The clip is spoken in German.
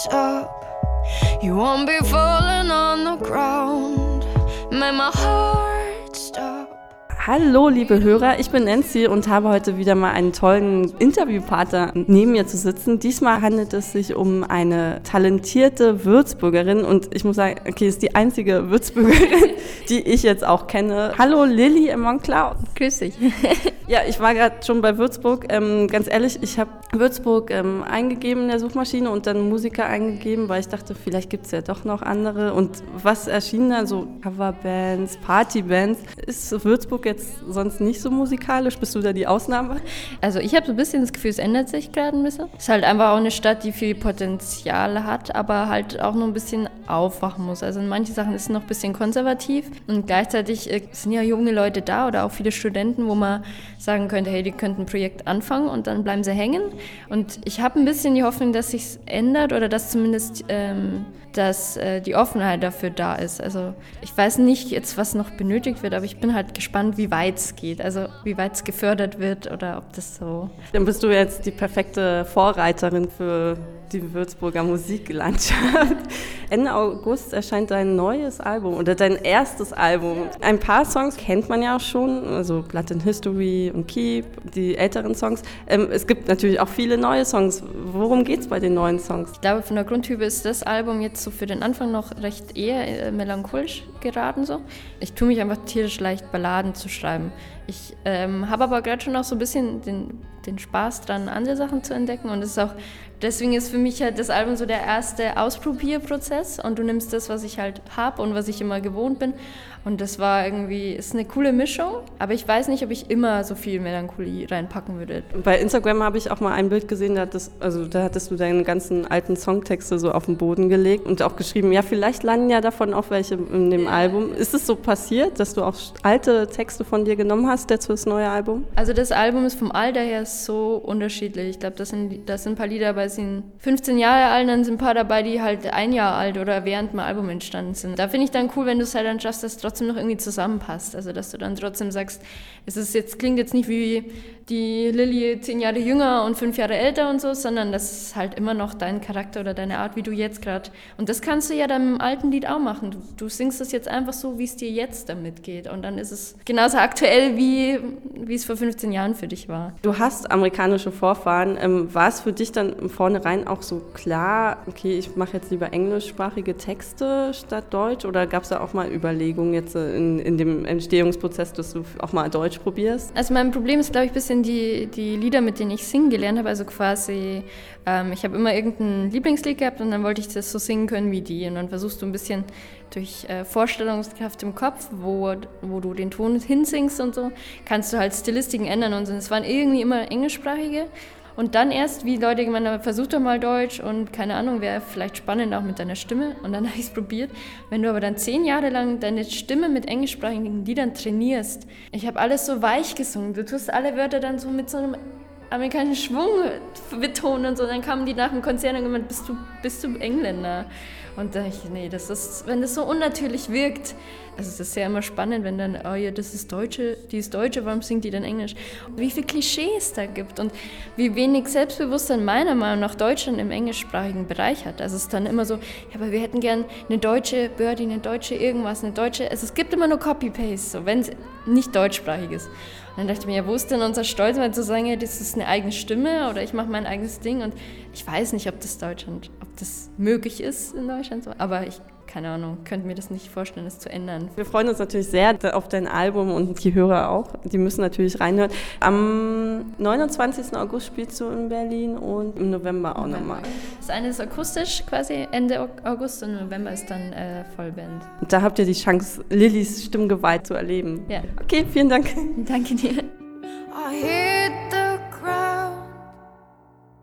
stop. You won't be falling on the ground. Make my heart. Hallo, liebe Hörer, ich bin Nancy und habe heute wieder mal einen tollen Interviewpartner neben mir zu sitzen. Diesmal handelt es sich um eine talentierte Würzburgerin und ich muss sagen, okay, ist die einzige Würzburgerin, die ich jetzt auch kenne. Hallo, Lilly im Monclau. Grüß dich. Ja, ich war gerade schon bei Würzburg. Ähm, ganz ehrlich, ich habe Würzburg ähm, eingegeben in der Suchmaschine und dann Musiker eingegeben, weil ich dachte, vielleicht gibt es ja doch noch andere. Und was erschien da? So Coverbands, Partybands. Ist Würzburg jetzt sonst nicht so musikalisch? Bist du da die Ausnahme? Also ich habe so ein bisschen das Gefühl, es ändert sich gerade ein bisschen. Es ist halt einfach auch eine Stadt, die viel Potenzial hat, aber halt auch noch ein bisschen aufwachen muss. Also in manchen Sachen ist es noch ein bisschen konservativ und gleichzeitig äh, sind ja junge Leute da oder auch viele Studenten, wo man sagen könnte, hey, die könnten ein Projekt anfangen und dann bleiben sie hängen. Und ich habe ein bisschen die Hoffnung, dass sich ändert oder dass zumindest ähm, dass äh, die Offenheit dafür da ist. Also ich weiß nicht jetzt, was noch benötigt wird, aber ich bin halt gespannt, wie weit es geht. Also wie weit es gefördert wird oder ob das so. Dann bist du jetzt die perfekte Vorreiterin für die Würzburger Musiklandschaft. Ende August erscheint dein neues Album oder dein erstes Album. Ein paar Songs kennt man ja auch schon, also Blood in History und Keep, die älteren Songs. Ähm, es gibt natürlich auch viele neue Songs. Worum geht es bei den neuen Songs? Ich glaube, von der Grundtype ist das Album jetzt so für den Anfang noch recht eher äh, melancholisch geraten. So. Ich tue mich einfach tierisch leicht, Balladen zu schreiben. Ich ähm, habe aber gerade schon auch so ein bisschen den, den Spaß dran, andere Sachen zu entdecken. Und es ist auch, deswegen ist für mich halt das Album so der erste Ausprobierprozess. Und du nimmst das, was ich halt habe und was ich immer gewohnt bin. Und das war irgendwie, ist eine coole Mischung. Aber ich weiß nicht, ob ich immer so viel Melancholie reinpacken würde. Bei Instagram habe ich auch mal ein Bild gesehen, da hattest, also da hattest du deine ganzen alten Songtexte so auf den Boden gelegt und auch geschrieben, ja, vielleicht landen ja davon auch welche in dem Album. Ist es so passiert, dass du auch alte Texte von dir genommen hast, jetzt fürs neue Album? Also das Album ist vom Alter her so unterschiedlich. Ich glaube, da sind, das sind ein paar Lieder dabei, sind 15 Jahre alt, dann sind ein paar dabei, die halt ein Jahr alt oder während dem Album entstanden sind. Da finde ich dann cool, wenn du es halt dann schaffst, dass trotzdem noch irgendwie zusammenpasst. Also dass du dann trotzdem sagst, es ist jetzt, klingt jetzt nicht wie die Lilly zehn Jahre jünger und fünf Jahre älter und so, sondern das ist halt immer noch dein Charakter oder deine Art, wie du jetzt gerade. Und das kannst du ja deinem alten Lied auch machen. Du, du singst es jetzt einfach so, wie es dir jetzt damit geht. Und dann ist es genauso aktuell, wie, wie es vor 15 Jahren für dich war. Du hast amerikanische Vorfahren. Ähm, war es für dich dann vornherein auch so klar, okay, ich mache jetzt lieber englischsprachige Texte statt Deutsch? Oder gab es da auch mal Überlegungen jetzt in, in dem Entstehungsprozess, dass du auch mal Deutsch probierst? Also mein Problem ist, glaube ich, ein bisschen die, die Lieder, mit denen ich singen gelernt habe. Also quasi, ähm, ich habe immer irgendein Lieblingslied gehabt und dann wollte ich das so singen können wie die. Und dann versuchst du ein bisschen durch äh, Vorstellungskraft im Kopf, wo, wo du den Ton hinsingst und so, kannst du halt Stilistiken ändern und so. Es waren irgendwie immer englischsprachige. Und dann erst, wie Leute gemeint haben, versuch doch mal Deutsch und keine Ahnung, wäre vielleicht spannend auch mit deiner Stimme. Und dann habe ich es probiert. Wenn du aber dann zehn Jahre lang deine Stimme mit englischsprachigen Liedern trainierst, ich habe alles so weich gesungen. Du tust alle Wörter dann so mit so einem amerikanischen Schwung betonen und so. Dann kamen die nach dem Konzert und gemeint, bist du, bist du Engländer? Und da ich, nee, das ist, wenn das so unnatürlich wirkt, also es ist ja immer spannend, wenn dann, oh ja, das ist Deutsche, die ist Deutsche, warum singt die dann Englisch? Wie viele Klischees es da gibt und wie wenig Selbstbewusstsein meiner Meinung nach Deutschland im englischsprachigen Bereich hat. Also es ist dann immer so, ja, aber wir hätten gern eine deutsche Birdie, eine deutsche irgendwas, eine deutsche, also es gibt immer nur Copy-Paste, so, wenn es nicht deutschsprachig ist. Dann dachte ich mir, ja, wo ist denn unser Stolz, mal zu sagen, ja, das ist eine eigene Stimme oder ich mache mein eigenes Ding und ich weiß nicht, ob das Deutschland, ob das möglich ist in Deutschland aber ich keine Ahnung, könnte mir das nicht vorstellen, das zu ändern. Wir freuen uns natürlich sehr auf dein Album und die Hörer auch. Die müssen natürlich reinhören. Am 29. August spielst du in Berlin und im November auch nochmal. Das eine ist akustisch quasi Ende August und November ist dann äh, Vollband. Und da habt ihr die Chance, Lillys Stimmgewalt zu erleben. Ja. Okay, vielen Dank. Danke dir. I hear